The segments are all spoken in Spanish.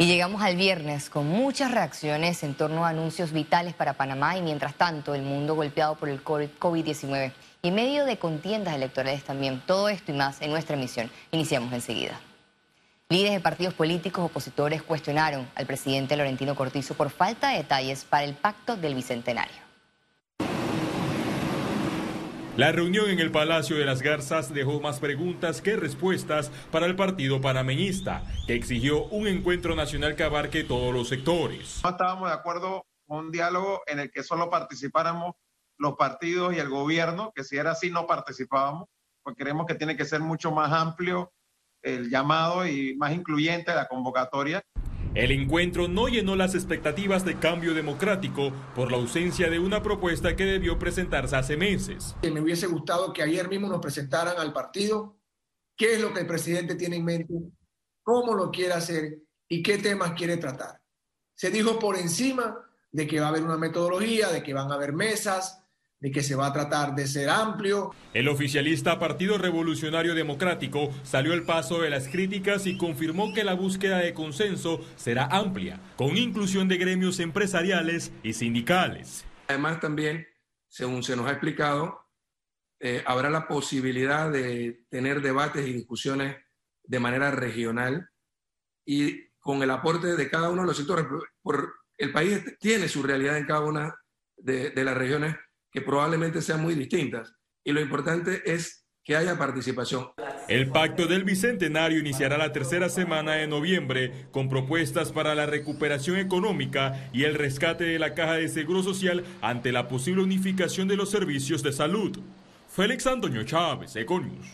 Y llegamos al viernes con muchas reacciones en torno a anuncios vitales para Panamá y mientras tanto el mundo golpeado por el COVID-19 y en medio de contiendas electorales también. Todo esto y más en nuestra emisión. Iniciamos enseguida. Líderes de partidos políticos opositores cuestionaron al presidente Laurentino Cortizo por falta de detalles para el pacto del Bicentenario. La reunión en el Palacio de las Garzas dejó más preguntas que respuestas para el partido panameñista, que exigió un encuentro nacional que abarque todos los sectores. No estábamos de acuerdo con un diálogo en el que solo participáramos los partidos y el gobierno, que si era así no participábamos, porque creemos que tiene que ser mucho más amplio el llamado y más incluyente la convocatoria. El encuentro no llenó las expectativas de cambio democrático por la ausencia de una propuesta que debió presentarse hace meses. Me hubiese gustado que ayer mismo nos presentaran al partido qué es lo que el presidente tiene en mente, cómo lo quiere hacer y qué temas quiere tratar. Se dijo por encima de que va a haber una metodología, de que van a haber mesas, de que se va a tratar de ser amplio. El oficialista Partido Revolucionario Democrático salió al paso de las críticas y confirmó que la búsqueda de consenso será amplia, con inclusión de gremios empresariales y sindicales. Además también, según se nos ha explicado, eh, habrá la posibilidad de tener debates y discusiones de manera regional y con el aporte de cada uno de los sectores. Por, el país tiene su realidad en cada una de, de las regiones que probablemente sean muy distintas. Y lo importante es que haya participación. El pacto del Bicentenario iniciará la tercera semana de noviembre con propuestas para la recuperación económica y el rescate de la caja de seguro social ante la posible unificación de los servicios de salud. Félix Antonio Chávez, Econius.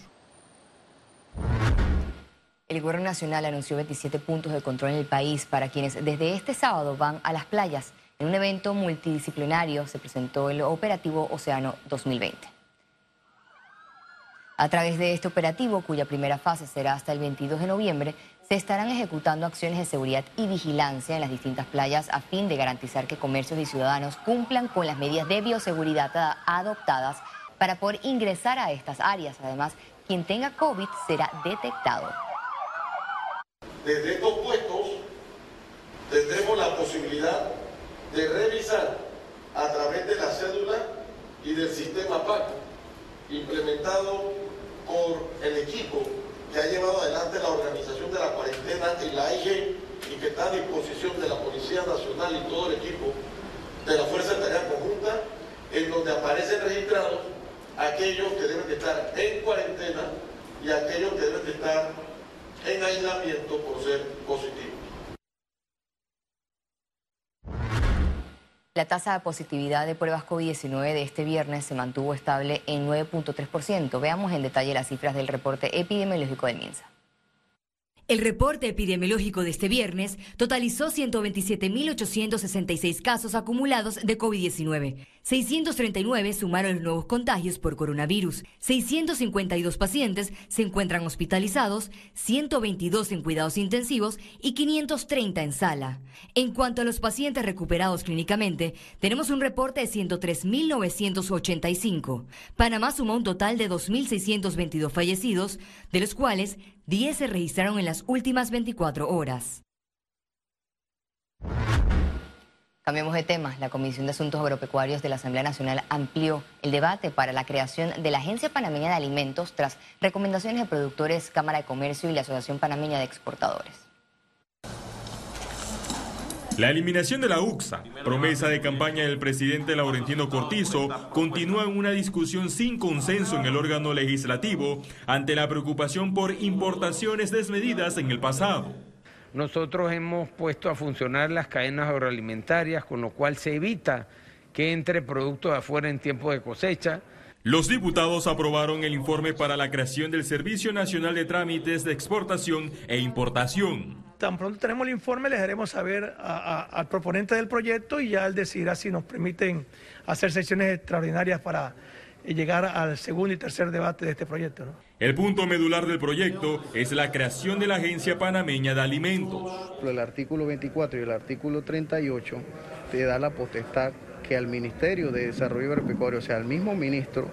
El Gobierno Nacional anunció 27 puntos de control en el país para quienes desde este sábado van a las playas. En un evento multidisciplinario se presentó el Operativo Océano 2020. A través de este operativo, cuya primera fase será hasta el 22 de noviembre, se estarán ejecutando acciones de seguridad y vigilancia en las distintas playas a fin de garantizar que comercios y ciudadanos cumplan con las medidas de bioseguridad adoptadas para poder ingresar a estas áreas. Además, quien tenga COVID será detectado. Desde estos puestos tendremos la posibilidad de revisar a través de la cédula y del sistema PAC, implementado por el equipo que ha llevado adelante la organización de la cuarentena en la IG y que está a disposición de la Policía Nacional y todo el equipo de la Fuerza de Conjunta, en donde aparecen registrados aquellos que deben de estar en cuarentena y aquellos que deben de estar en aislamiento por ser positivos. La tasa de positividad de pruebas COVID-19 de este viernes se mantuvo estable en 9.3%. Veamos en detalle las cifras del reporte epidemiológico del MINSA. El reporte epidemiológico de este viernes totalizó 127.866 casos acumulados de COVID-19. 639 sumaron los nuevos contagios por coronavirus. 652 pacientes se encuentran hospitalizados, 122 en cuidados intensivos y 530 en sala. En cuanto a los pacientes recuperados clínicamente, tenemos un reporte de 103.985. Panamá sumó un total de 2.622 fallecidos, de los cuales 10 se registraron en las últimas 24 horas. Cambiemos de tema. La Comisión de Asuntos Agropecuarios de la Asamblea Nacional amplió el debate para la creación de la Agencia Panameña de Alimentos tras recomendaciones de productores, Cámara de Comercio y la Asociación Panameña de Exportadores. La eliminación de la UXA, promesa de campaña del presidente Laurentino Cortizo, continúa en una discusión sin consenso en el órgano legislativo ante la preocupación por importaciones desmedidas en el pasado. Nosotros hemos puesto a funcionar las cadenas agroalimentarias, con lo cual se evita que entre productos de afuera en tiempo de cosecha. Los diputados aprobaron el informe para la creación del Servicio Nacional de Trámites de Exportación e Importación. Tan pronto tenemos el informe, les haremos saber al proponente del proyecto y ya él decidirá si nos permiten hacer sesiones extraordinarias para llegar al segundo y tercer debate de este proyecto. El punto medular del proyecto es la creación de la Agencia Panameña de Alimentos. El artículo 24 y el artículo 38 te da la potestad que al Ministerio de Desarrollo Agropecuario, o sea, al mismo ministro,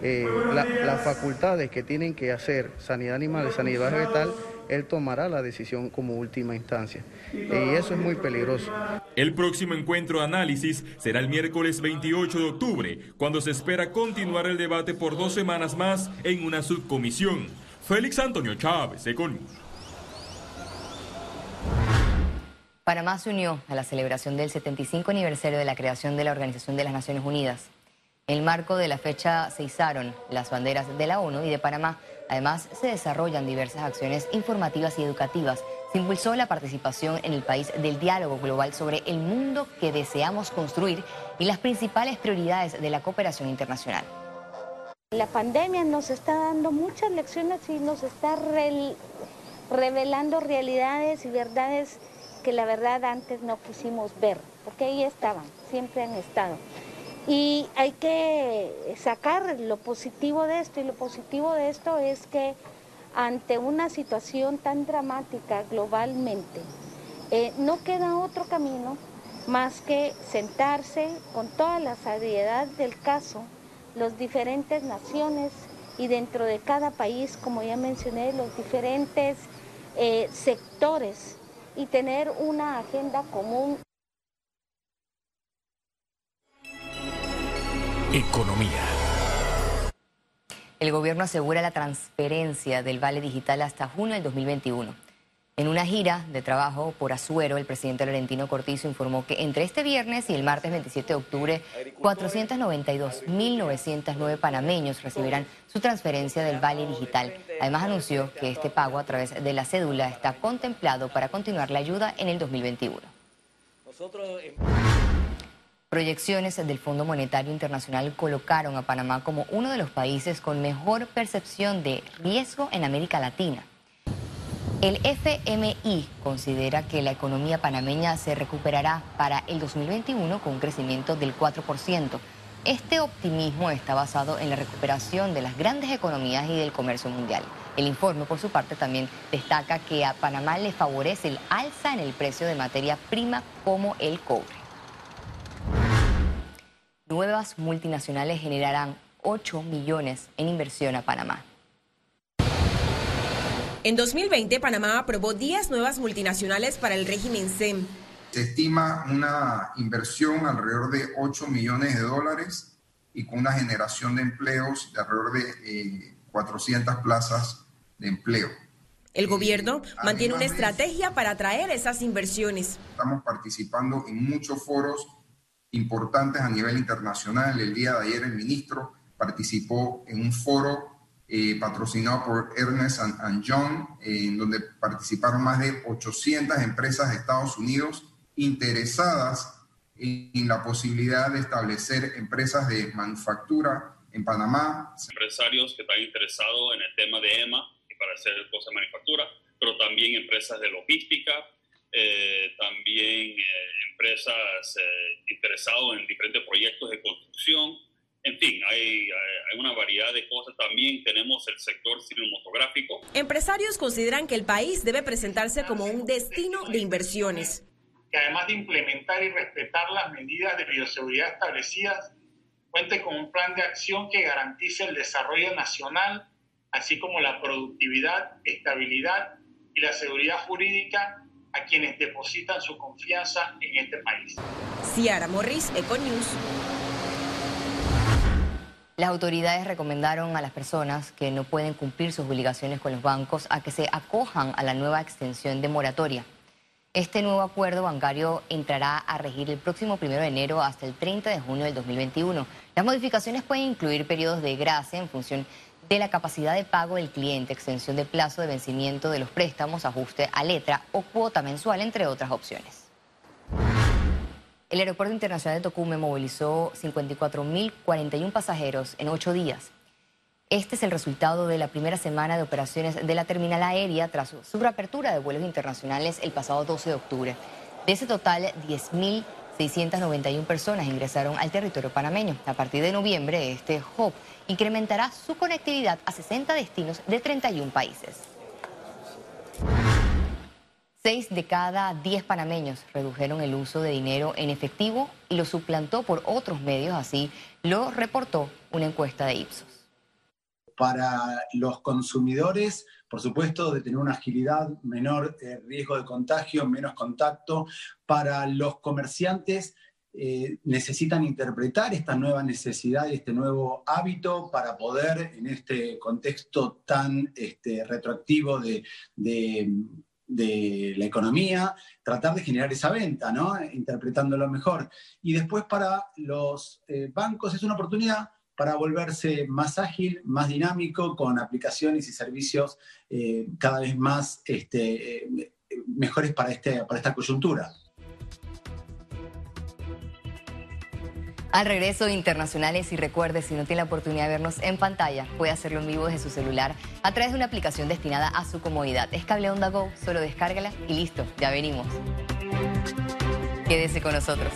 eh, las facultades que tienen que hacer sanidad animal y sanidad vegetal él tomará la decisión como última instancia. Y eso es muy peligroso. El próximo encuentro de análisis será el miércoles 28 de octubre, cuando se espera continuar el debate por dos semanas más en una subcomisión. Félix Antonio Chávez, Econius. Panamá se unió a la celebración del 75 aniversario de la creación de la Organización de las Naciones Unidas. El marco de la fecha se izaron las banderas de la ONU y de Panamá. Además, se desarrollan diversas acciones informativas y educativas. Se impulsó la participación en el país del diálogo global sobre el mundo que deseamos construir y las principales prioridades de la cooperación internacional. La pandemia nos está dando muchas lecciones y nos está revelando realidades y verdades que la verdad antes no pusimos ver, porque ahí estaban, siempre han estado. Y hay que sacar lo positivo de esto, y lo positivo de esto es que ante una situación tan dramática globalmente, eh, no queda otro camino más que sentarse con toda la seriedad del caso, las diferentes naciones y dentro de cada país, como ya mencioné, los diferentes eh, sectores y tener una agenda común. Economía. El gobierno asegura la transferencia del Vale Digital hasta junio del 2021. En una gira de trabajo por Azuero, el presidente Laurentino Cortizo informó que entre este viernes y el martes 27 de octubre, 492.909 panameños recibirán su transferencia del Vale Digital. Además anunció que este pago a través de la cédula está contemplado para continuar la ayuda en el 2021. Proyecciones del Fondo Monetario Internacional colocaron a Panamá como uno de los países con mejor percepción de riesgo en América Latina. El FMI considera que la economía panameña se recuperará para el 2021 con un crecimiento del 4%. Este optimismo está basado en la recuperación de las grandes economías y del comercio mundial. El informe, por su parte, también destaca que a Panamá le favorece el alza en el precio de materia prima como el cobre. Nuevas multinacionales generarán 8 millones en inversión a Panamá. En 2020, Panamá aprobó 10 nuevas multinacionales para el régimen SEM se estima una inversión alrededor de 8 millones de dólares y con una generación de empleos de alrededor de 400 eh, plazas de empleo. El gobierno eh, mantiene una estrategia para atraer esas inversiones. Estamos participando en muchos foros importantes a nivel internacional. El día de ayer el ministro participó en un foro eh, patrocinado por Ernest Young, en donde participaron más de 800 empresas de Estados Unidos interesadas en la posibilidad de establecer empresas de manufactura en Panamá. Empresarios que están interesados en el tema de EMA y para hacer cosas de manufactura, pero también empresas de logística, eh, también eh, empresas eh, interesadas en diferentes proyectos de construcción. En fin, hay, hay, una variedad de cosas. También tenemos el sector cinematográfico. Empresarios consideran que el país debe presentarse como un destino de inversiones que además de implementar y respetar las medidas de bioseguridad establecidas, cuente con un plan de acción que garantice el desarrollo nacional, así como la productividad, estabilidad y la seguridad jurídica a quienes depositan su confianza en este país. Ciara Morris, Econews. Las autoridades recomendaron a las personas que no pueden cumplir sus obligaciones con los bancos a que se acojan a la nueva extensión de moratoria. Este nuevo acuerdo bancario entrará a regir el próximo 1 de enero hasta el 30 de junio del 2021. Las modificaciones pueden incluir periodos de gracia en función de la capacidad de pago del cliente, extensión de plazo de vencimiento de los préstamos, ajuste a letra o cuota mensual, entre otras opciones. El Aeropuerto Internacional de Tocume movilizó 54.041 pasajeros en ocho días. Este es el resultado de la primera semana de operaciones de la terminal aérea tras su reapertura de vuelos internacionales el pasado 12 de octubre. De ese total, 10.691 personas ingresaron al territorio panameño. A partir de noviembre, este hub incrementará su conectividad a 60 destinos de 31 países. Seis de cada diez panameños redujeron el uso de dinero en efectivo y lo suplantó por otros medios, así lo reportó una encuesta de Ipsos para los consumidores, por supuesto, de tener una agilidad, menor eh, riesgo de contagio, menos contacto. Para los comerciantes, eh, necesitan interpretar esta nueva necesidad y este nuevo hábito para poder, en este contexto tan este, retroactivo de, la economía, tratar de generar esa venta, ¿no? interpretándolo mejor. Y después para los eh, bancos es una oportunidad para volverse más ágil, más dinámico, con aplicaciones y servicios eh, cada vez más este, mejores para, este, para esta coyuntura. Al regreso internacionales y recuerde, si no tiene la oportunidad de vernos en pantalla, puede hacerlo en vivo desde su celular a través de una aplicación destinada a su comodidad. Es Cable Onda Go, solo descárgala y listo, ya venimos. Quédese con nosotros.